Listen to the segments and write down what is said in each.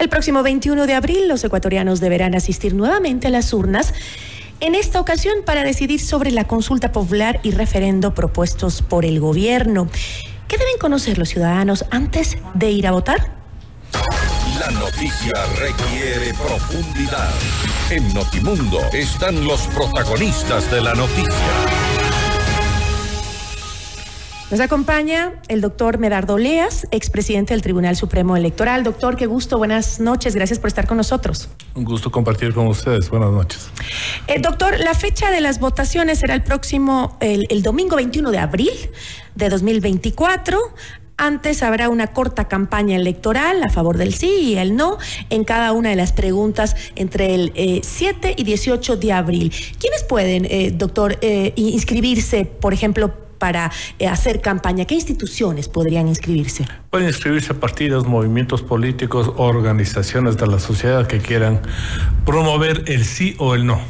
El próximo 21 de abril los ecuatorianos deberán asistir nuevamente a las urnas, en esta ocasión para decidir sobre la consulta popular y referendo propuestos por el gobierno. ¿Qué deben conocer los ciudadanos antes de ir a votar? La noticia requiere profundidad. En Notimundo están los protagonistas de la noticia. Nos acompaña el doctor Medardo Leas, expresidente del Tribunal Supremo Electoral. Doctor, qué gusto, buenas noches, gracias por estar con nosotros. Un gusto compartir con ustedes, buenas noches. Eh, doctor, la fecha de las votaciones será el próximo, el, el domingo 21 de abril de 2024. Antes habrá una corta campaña electoral a favor del sí y el no en cada una de las preguntas entre el 7 eh, y 18 de abril. ¿Quiénes pueden, eh, doctor, eh, inscribirse, por ejemplo, para eh, hacer campaña? ¿Qué instituciones podrían inscribirse? Pueden inscribirse partidos, movimientos políticos, organizaciones de la sociedad que quieran promover el sí o el no.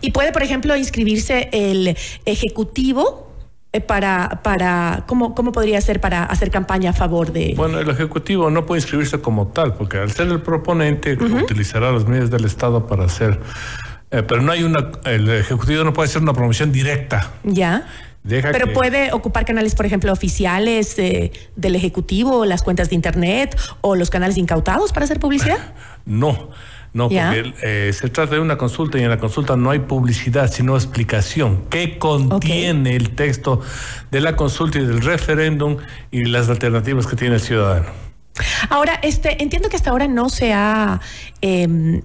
Y puede, por ejemplo, inscribirse el Ejecutivo eh, para, para ¿cómo, ¿cómo podría ser para hacer campaña a favor de...? Bueno, el Ejecutivo no puede inscribirse como tal, porque al ser el proponente utilizará los medios del Estado para hacer... Eh, pero no hay una... El Ejecutivo no puede hacer una promoción directa. Ya. Pero puede ocupar canales, por ejemplo, oficiales eh, del Ejecutivo, las cuentas de Internet o los canales incautados para hacer publicidad. No, no, porque eh, se trata de una consulta y en la consulta no hay publicidad, sino explicación. ¿Qué contiene el texto de la consulta y del referéndum y las alternativas que tiene el ciudadano? Ahora, este, entiendo que hasta ahora no se ha em,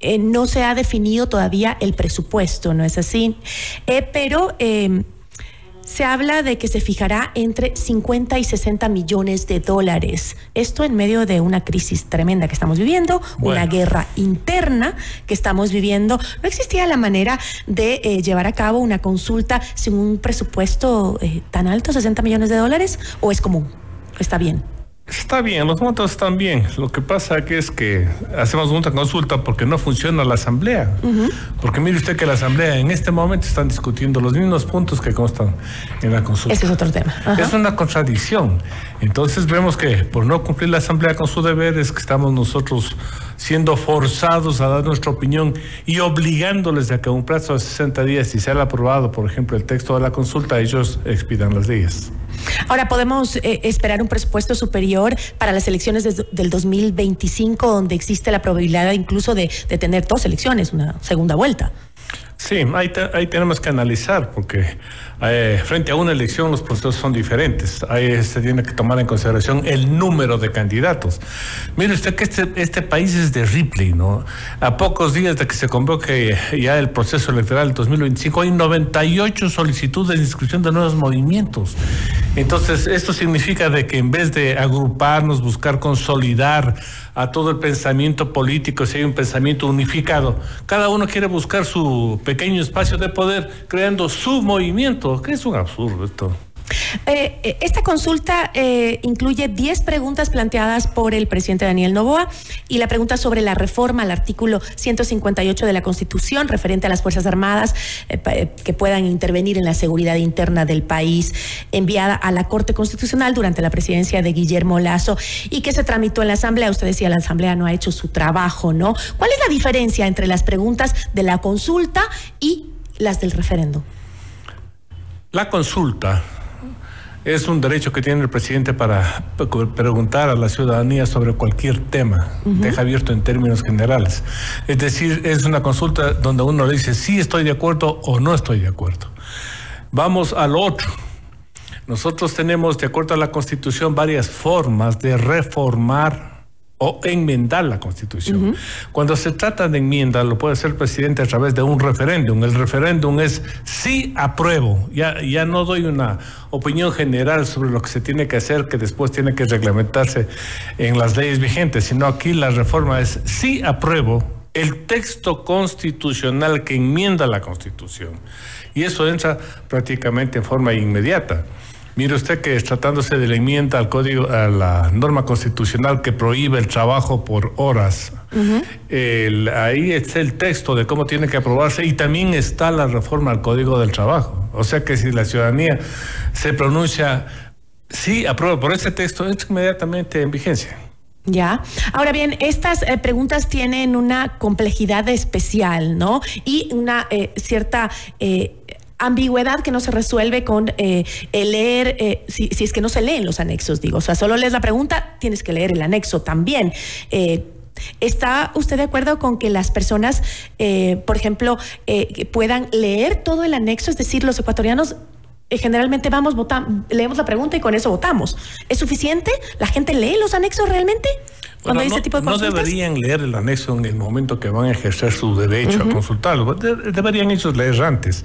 eh, no se ha definido todavía el presupuesto, ¿no es así? Eh, pero em, se habla de que se fijará entre 50 y 60 millones de dólares. Esto en medio de una crisis tremenda que estamos viviendo, una guerra interna que estamos viviendo. ¿No existía la manera de eh, llevar a cabo una consulta sin un presupuesto eh, tan alto, 60 millones de dólares? ¿O es común? ¿Está bien? Está bien, los montos están bien. Lo que pasa aquí es que hacemos una consulta porque no funciona la asamblea. Porque mire usted que la asamblea en este momento están discutiendo los mismos puntos que constan en la consulta. Ese es otro tema. Es una contradicción. Entonces vemos que por no cumplir la asamblea con su deber es que estamos nosotros siendo forzados a dar nuestra opinión y obligándoles a que un plazo de 60 días, si se ha aprobado, por ejemplo, el texto de la consulta, ellos expidan las leyes. Ahora, ¿podemos eh, esperar un presupuesto superior para las elecciones del 2025, donde existe la probabilidad incluso de, de tener dos elecciones, una segunda vuelta? Sí, ahí, tenemos que analizar, porque eh, frente a una elección los procesos son diferentes. Ahí se tiene que tomar en consideración el número de candidatos. Mire usted que este, este país es de Ripley, ¿no? A pocos días de que se convoque ya el proceso electoral del 2025, hay 98 solicitudes de inscripción de nuevos movimientos. Entonces, esto significa de que en vez de agruparnos, buscar consolidar a todo el pensamiento político, si hay un pensamiento unificado, cada uno quiere buscar su pequeño espacio de poder creando su movimiento, que es un absurdo esto. Eh, eh, esta consulta eh, incluye 10 preguntas planteadas por el presidente Daniel Novoa y la pregunta sobre la reforma al artículo 158 de la Constitución referente a las Fuerzas Armadas que puedan intervenir en la seguridad interna del país, enviada a la Corte Constitucional durante la presidencia de Guillermo Lazo y que se tramitó en la Asamblea. Usted decía, la Asamblea no ha hecho su trabajo, ¿no? ¿Cuál es la diferencia entre las preguntas de la consulta y las del referendo? La consulta es un derecho que tiene el presidente para preguntar a la ciudadanía sobre cualquier tema. Deja abierto en términos generales. Es decir, es una consulta donde uno le dice sí estoy de acuerdo o no estoy de acuerdo. Vamos al otro. Nosotros tenemos, de acuerdo a la Constitución, varias formas de reformar o enmendar la Constitución. Cuando se trata de enmienda, lo puede hacer el presidente a través de un referéndum. El referéndum es sí apruebo. Ya, ya no doy una opinión general sobre lo que se tiene que hacer, que después tiene que reglamentarse en las leyes vigentes, sino aquí la reforma es sí apruebo el texto constitucional que enmienda la Constitución. Y eso entra prácticamente en forma inmediata. Mire usted que tratándose de la enmienda al código, a la norma constitucional que prohíbe el trabajo por horas, ahí está el texto de cómo tiene que aprobarse y también está la reforma al código del trabajo. O sea que si la ciudadanía se pronuncia sí aprueba por ese texto, entra inmediatamente en vigencia. Ya. Ahora bien, estas eh, preguntas tienen una complejidad especial, ¿no? Y una eh, cierta eh, ambigüedad que no se resuelve con el leer, si, si, es que no se leen los anexos, digo. O sea, solo lees la pregunta, tienes que leer el anexo también. ¿Está usted de acuerdo con que las personas, por ejemplo, puedan leer todo el anexo? Es decir, los ecuatorianos eh, generalmente vamos, votamos, leemos la pregunta y con eso votamos. ¿Es suficiente? ¿La gente lee los anexos realmente? Cuando no, tipo de no, deberían leer el anexo en el momento que van a ejercer su derecho a consultarlo. deberían ellos leer antes.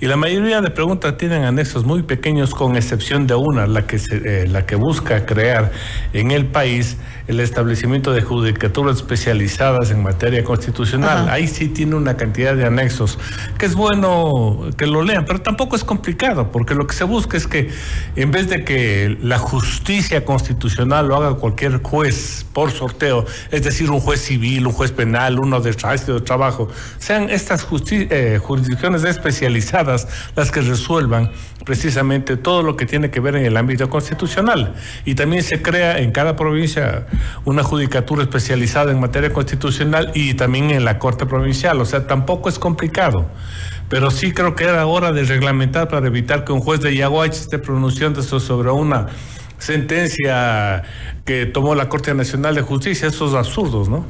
Y la mayoría de preguntas tienen anexos muy pequeños, con excepción de una, la que, se, eh, la que busca crear en el país el establecimiento de judicaturas especializadas en materia constitucional. Ahí sí tiene una cantidad de anexos que es bueno que lo lean, pero tampoco es complicado, porque lo que se busca es que en vez de que la justicia constitucional lo haga cualquier juez por sorteo, es decir, un juez civil, un juez penal, uno de de trabajo, sean estas eh, jurisdicciones especializadas las que resuelvan precisamente todo lo que tiene que ver en el ámbito constitucional. Y también se crea en cada provincia una judicatura especializada en materia constitucional y también en la Corte Provincial. O sea, tampoco es complicado. Pero sí creo que era hora de reglamentar para evitar que un juez de Yaguachi esté pronunciando sobre una sentencia que tomó la Corte Nacional de Justicia, esos absurdos, ¿no?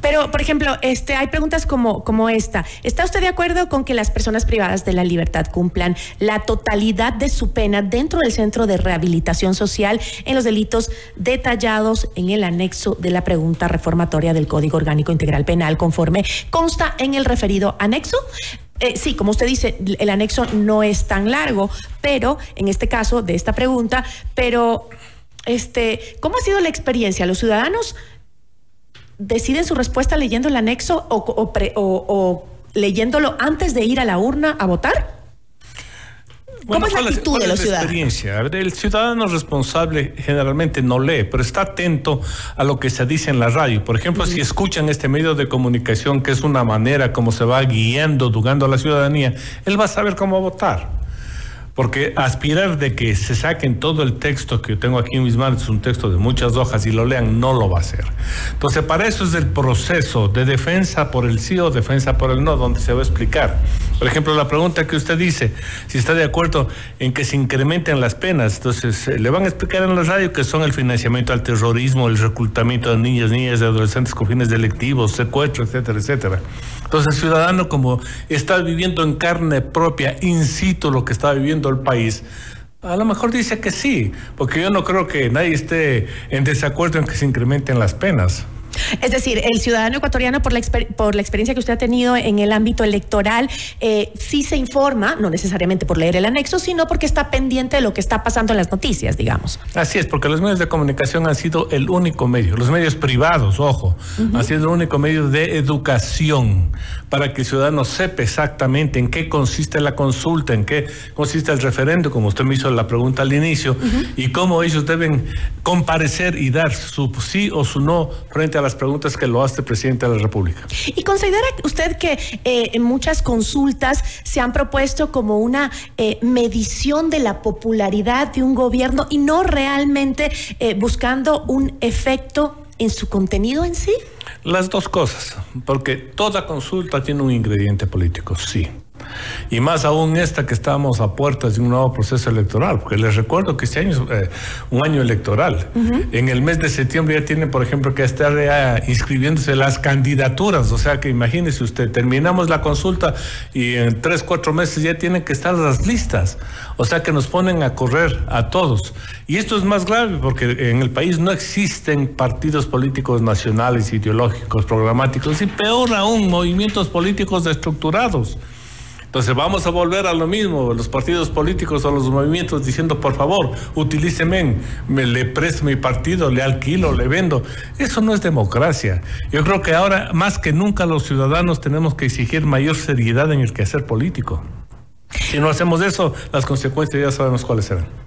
Pero, por ejemplo, este, hay preguntas como, como esta. ¿Está usted de acuerdo con que las personas privadas de la libertad cumplan la totalidad de su pena dentro del Centro de Rehabilitación Social en los delitos detallados en el anexo de la pregunta reformatoria del Código Orgánico Integral Penal conforme consta en el referido anexo? Eh, sí, como usted dice, el anexo no es tan largo, pero en este caso de esta pregunta, pero este, ¿cómo ha sido la experiencia? ¿Los ciudadanos deciden su respuesta leyendo el anexo o leyéndolo antes de ir a la urna a votar? ¿Cómo es la actitud de los ciudadanos? Experiencia? el ciudadano responsable generalmente no lee, pero está atento a lo que se dice en la radio. Por ejemplo, si escuchan este medio de comunicación, que es una manera como se va guiando, dugando a la ciudadanía, él va a saber cómo votar. Porque aspirar de que se saquen todo el texto que yo tengo aquí en mis manos, un texto de muchas hojas y lo lean, no lo va a hacer. Entonces, para eso es el proceso de defensa por el sí o defensa por el no, donde se va a explicar. Por ejemplo, la pregunta que usted dice, si está de acuerdo en que se incrementen las penas, entonces eh, le van a explicar en la radio que son el financiamiento al terrorismo, el reclutamiento de niñas, niñas, de adolescentes con fines delictivos, secuestro, etcétera, etcétera. Entonces, el ciudadano, como está viviendo en carne propia, incito lo que está viviendo el país, a lo mejor dice que sí, porque yo no creo que nadie esté en desacuerdo en que se incrementen las penas. Es decir, el ciudadano ecuatoriano, por la, por la experiencia que usted ha tenido en el ámbito electoral, eh, sí se informa, no necesariamente por leer el anexo, sino porque está pendiente de lo que está pasando en las noticias, digamos. Así es, porque los medios de comunicación han sido el único medio, los medios privados, ojo, han sido el único medio de educación para que el ciudadano sepa exactamente en qué consiste la consulta, en qué consiste el referendo, como usted me hizo la pregunta al inicio, y cómo ellos deben comparecer y dar su sí o su no frente a las preguntas que lo hace el presidente de la República. ¿Y considera usted que eh, en muchas consultas se han propuesto como una eh, medición de la popularidad de un gobierno y no realmente eh, buscando un efecto en su contenido en sí? Las dos cosas, porque toda consulta tiene un ingrediente político, sí. Y más aún esta que estamos a puertas de un nuevo proceso electoral, porque les recuerdo que este año es eh, un año electoral. En el mes de septiembre ya tienen, por ejemplo, que estar inscribiéndose las candidaturas. O sea que imagínese usted, terminamos la consulta y en tres, cuatro meses ya tienen que estar las listas. O sea que nos ponen a correr a todos. Y esto es más grave porque en el país no existen partidos políticos nacionales, ideológicos, programáticos y peor aún, movimientos políticos estructurados. Entonces vamos a volver a lo mismo, los partidos políticos o los movimientos diciendo, por favor, utilíceme, me le presto mi partido, le alquilo, le vendo. Eso no es democracia. Yo creo que ahora, más que nunca, los ciudadanos tenemos que exigir mayor seriedad en el quehacer político. Si no hacemos eso, las consecuencias ya sabemos cuáles serán.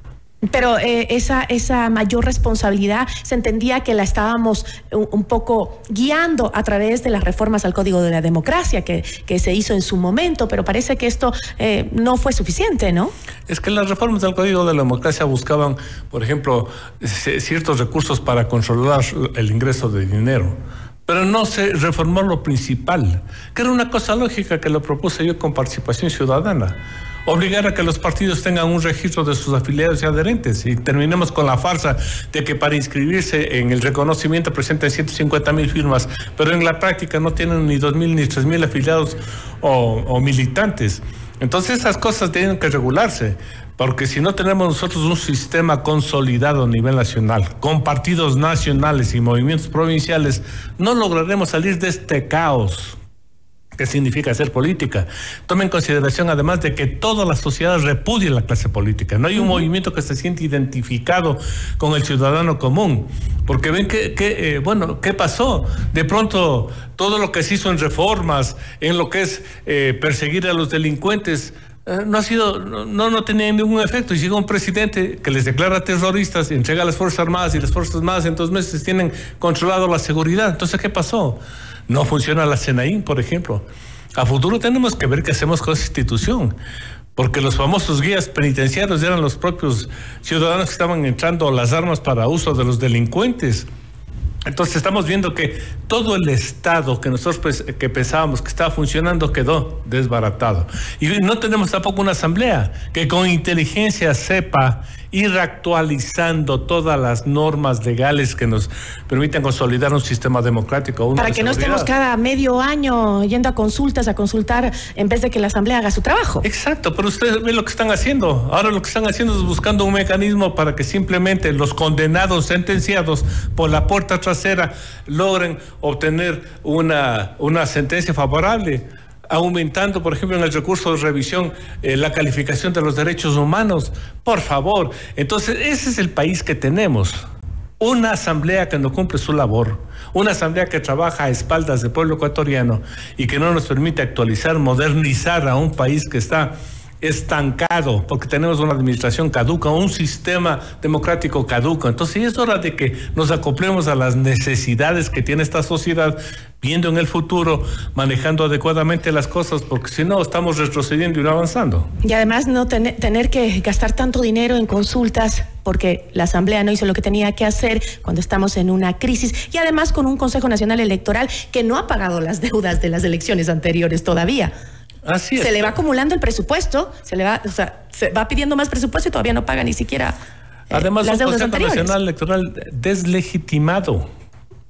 Pero eh, esa, esa mayor responsabilidad se entendía que la estábamos un, poco guiando a través de las reformas al Código de la Democracia que, que se hizo en su momento, pero parece que esto eh, no fue suficiente, ¿no? Es que las reformas al Código de la Democracia buscaban, por ejemplo, ciertos recursos para controlar el ingreso de dinero pero no se reformó lo principal, que era una cosa lógica que lo propuse yo con participación ciudadana obligar a que los partidos tengan un registro de sus afiliados y adherentes y terminemos con la farsa de que para inscribirse en el reconocimiento presenten 150 mil firmas, pero en la práctica no tienen ni 2 mil ni 3 mil afiliados o, o militantes. Entonces esas cosas tienen que regularse, porque si no tenemos nosotros un sistema consolidado a nivel nacional, con partidos nacionales y movimientos provinciales, no lograremos salir de este caos qué significa hacer política. Tome en consideración además de que toda la sociedad repudia la clase política. No hay un movimiento que se siente identificado con el ciudadano común. Porque ven que, eh, bueno, ¿qué pasó? De pronto todo lo que se hizo en reformas, en lo que es eh, perseguir a los delincuentes, eh, no ha sido, no, no tenía ningún efecto. Y llega un presidente que les declara terroristas, entrega a las Fuerzas Armadas y las Fuerzas Armadas en dos meses tienen controlado la seguridad. Entonces, ¿qué pasó? No funciona la CENAIN, por ejemplo. A futuro tenemos que ver qué hacemos con esa institución, porque los famosos guías penitenciarios eran los propios ciudadanos que estaban entrando las armas para uso de los delincuentes. Entonces estamos viendo que todo el Estado que nosotros que pensábamos que estaba funcionando quedó desbaratado. Y no tenemos tampoco una asamblea que con inteligencia sepa ir actualizando todas las normas legales que nos permiten consolidar un sistema democrático. Para que no estemos cada medio año yendo a consultas, a consultar, en vez de que la Asamblea haga su trabajo. Exacto, pero ustedes ven lo que están haciendo. Ahora lo que están haciendo es buscando un mecanismo para que simplemente los condenados sentenciados por la puerta trasera logren obtener una, una sentencia favorable aumentando, por ejemplo, en el recurso de revisión eh, la calificación de los derechos humanos. Por favor, entonces ese es el país que tenemos. Una asamblea que no cumple su labor, una asamblea que trabaja a espaldas del pueblo ecuatoriano y que no nos permite actualizar, modernizar a un país que está estancado, porque tenemos una administración caduca, un sistema democrático caduco. Entonces es hora de que nos acoplemos a las necesidades que tiene esta sociedad, viendo en el futuro, manejando adecuadamente las cosas, porque si no estamos retrocediendo y no avanzando. Y además no tener que gastar tanto dinero en consultas porque la Asamblea no hizo lo que tenía que hacer cuando estamos en una crisis y además con un Consejo Nacional Electoral que no ha pagado las deudas de las elecciones anteriores todavía. Se le va acumulando el presupuesto, se le va, o sea, se va pidiendo más presupuesto y todavía no paga ni siquiera. Eh, Además, las un Consejo Nacional Electoral deslegitimado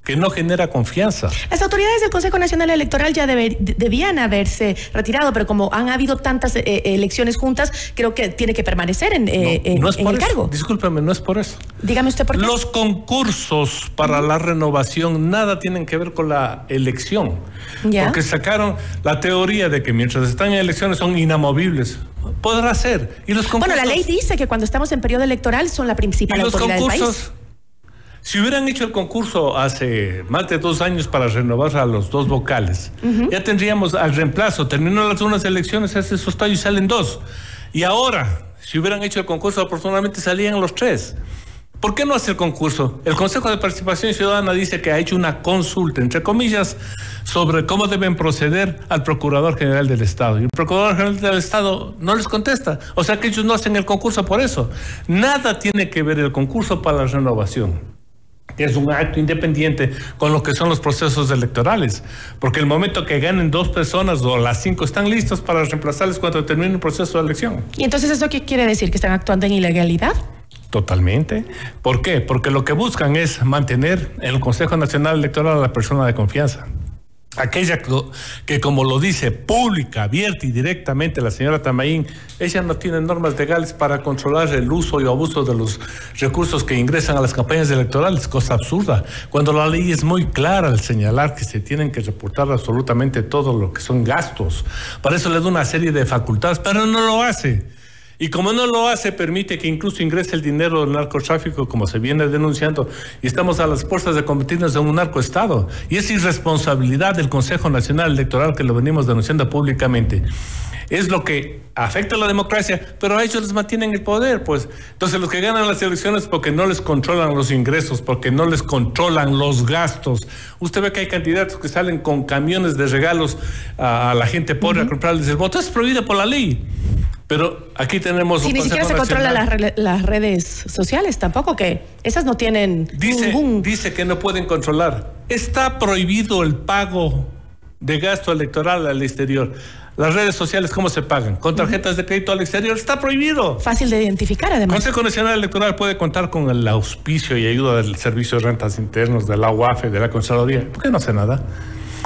que no genera confianza. Las autoridades del Consejo Nacional Electoral ya debían haberse retirado, pero como han habido tantas eh, eh, elecciones juntas, creo que tiene que permanecer en, eh, el cargo. Discúlpeme, no es por eso. Dígame usted por qué. Los concursos para la renovación nada tienen que ver con la elección. Porque sacaron la teoría de que mientras están en elecciones son inamovibles. Podrá ser. Y los concursos, bueno, la ley dice que cuando estamos en periodo electoral son la principal autoridad del país. Si hubieran hecho el concurso hace más de dos años para renovar a los dos vocales, ya tendríamos al reemplazo. Terminan las unas elecciones, hace esos tallos y salen dos. Y ahora, si hubieran hecho el concurso, afortunadamente salían los tres. ¿Por qué no hacer el concurso? El Consejo de Participación Ciudadana dice que ha hecho una consulta, entre comillas, sobre cómo deben proceder al Procurador General del Estado. Y el Procurador General del Estado no les contesta. O sea que ellos no hacen el concurso por eso. Nada tiene que ver el concurso para la renovación es un acto independiente con lo que son los procesos electorales. Porque el momento que ganen dos personas o las cinco están listos para reemplazarles cuando termine el proceso de elección. ¿Y entonces eso qué quiere decir? ¿Que están actuando en ilegalidad? Totalmente. ¿Por qué? Porque lo que buscan es mantener en el Consejo Nacional Electoral a la persona de confianza aquella que, como lo dice pública, abierta y directamente la señora Tamaín, ella no tiene normas legales para controlar el uso y abuso de los recursos que ingresan a las campañas electorales, cosa absurda, cuando la ley es muy clara al señalar que se tienen que reportar absolutamente todo lo que son gastos. Para eso le da una serie de facultades, pero no lo hace. Y como no lo hace, permite que incluso ingrese el dinero del narcotráfico, como se viene denunciando, y estamos a las puertas de convertirnos en un narcoestado. Y es irresponsabilidad del Consejo Nacional Electoral que lo venimos denunciando públicamente. es lo que afecta a la democracia, pero a ellos les mantienen el poder, pues. Entonces los que ganan las elecciones porque no les controlan los ingresos, porque no les controlan los gastos. Usted ve que hay candidatos que salen con camiones de regalos a, la gente pobre a comprarles el voto. Es prohibido por la ley. Pero aquí tenemos... Si ni siquiera se controlan las, redes sociales tampoco, que esas no tienen dice, ningún... Dice que no pueden controlar. Está prohibido el pago de gasto electoral al exterior. Las redes sociales, ¿cómo se pagan? Con tarjetas de crédito al exterior. Está prohibido. Fácil de identificar, además. El Consejo Nacional Electoral puede contar con el auspicio y ayuda del Servicio de Rentas Internos, de la UAFE, de la Contraloría. ¿Por qué no hace nada?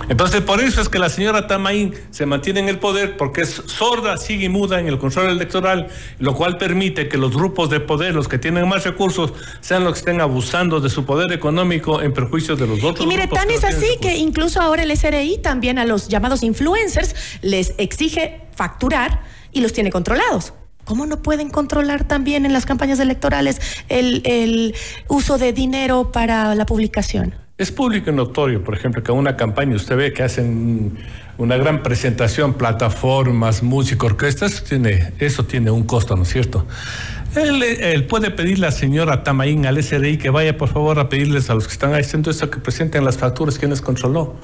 Entonces, por eso es que la señora Tamaín se mantiene en el poder, porque es sorda, sigue y muda en el control electoral, lo cual permite que los grupos de poder, los que tienen más recursos, sean los que estén abusando de su poder económico en perjuicio de los otros. Y mire, tan es así que incluso ahora el SRI también a los llamados influencers les exige facturar y los tiene controlados. ¿Cómo no pueden controlar también en las campañas electorales el, el uso de dinero para la publicación? Es público y notorio, por ejemplo, que una campaña usted ve que hacen una gran presentación, plataformas, música, orquestas, tiene, eso tiene un costo, ¿no es cierto? Él, puede pedirle a la señora Tamaín al SRI que vaya por favor a pedirles a los que están haciendo eso que presenten las facturas que les controló.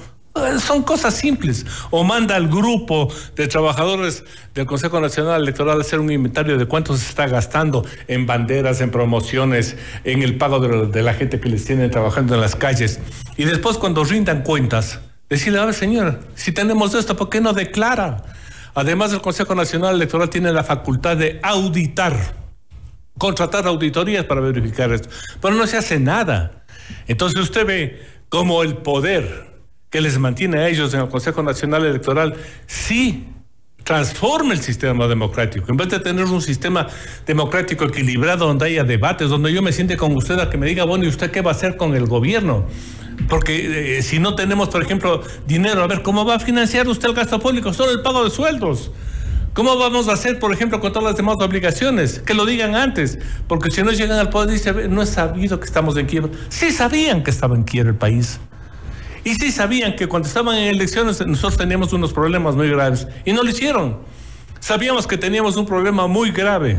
Eh, son cosas simples. O manda al grupo de trabajadores del Consejo Nacional Electoral a hacer un inventario de cuánto se está gastando en banderas, en promociones, en el pago de, la gente que les tiene trabajando en las calles. Y después cuando rindan cuentas, decirle, a ver señor, si tenemos esto, ¿por qué no declara? Además el Consejo Nacional Electoral tiene la facultad de auditar, contratar auditorías para verificar esto. Pero no se hace nada. Entonces usted ve cómo el poder que les mantiene a ellos en el Consejo Nacional Electoral, sí transforma el sistema democrático. En vez de tener un sistema democrático equilibrado donde haya debates, donde yo me siente con usted a que me diga, bueno, ¿y usted qué va a hacer con el gobierno? Porque eh, si no tenemos, por ejemplo, dinero, a ver, ¿cómo va a financiar usted el gasto público? Solo el pago de sueldos. ¿Cómo vamos a hacer, por ejemplo, con todas las demás obligaciones? Que lo digan antes, porque si no llegan al poder, dice, no es sabido que estamos en quiebra. Sí sabían que estaba en quiebra el país. Y sí sabían que cuando estaban en elecciones nosotros teníamos unos problemas muy graves y no lo hicieron. Sabíamos que teníamos un problema muy grave,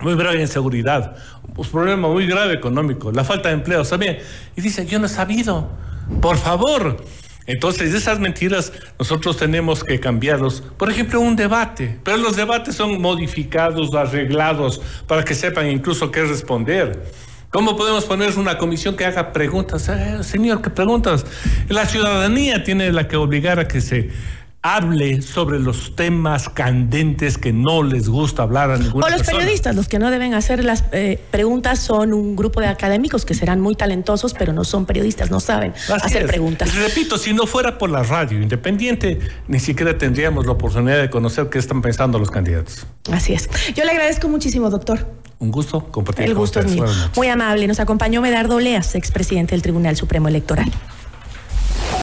muy grave en seguridad, un problema muy grave económico, la falta de empleo, ¿sabían? Y dice, yo no he sabido, por favor. Entonces, esas mentiras nosotros tenemos que cambiarlos. Por ejemplo, un debate, pero los debates son modificados, arreglados, para que sepan incluso qué responder. ¿Cómo podemos poner una comisión que haga preguntas? Eh, señor, ¿qué preguntas? La ciudadanía tiene la que obligar a que se hable sobre los temas candentes que no les gusta hablar a ninguna O los periodistas, los que no deben hacer las eh, preguntas son un grupo de académicos que serán muy talentosos, pero no son periodistas, no saben hacer preguntas. Repito, si no fuera por la radio independiente, ni siquiera tendríamos la oportunidad de conocer qué están pensando los candidatos. Así es. Yo le agradezco muchísimo, doctor. Un gusto compartir El gusto es mío. Muy amable. Nos acompañó Medardo Oleas, expresidente del Tribunal Supremo Electoral.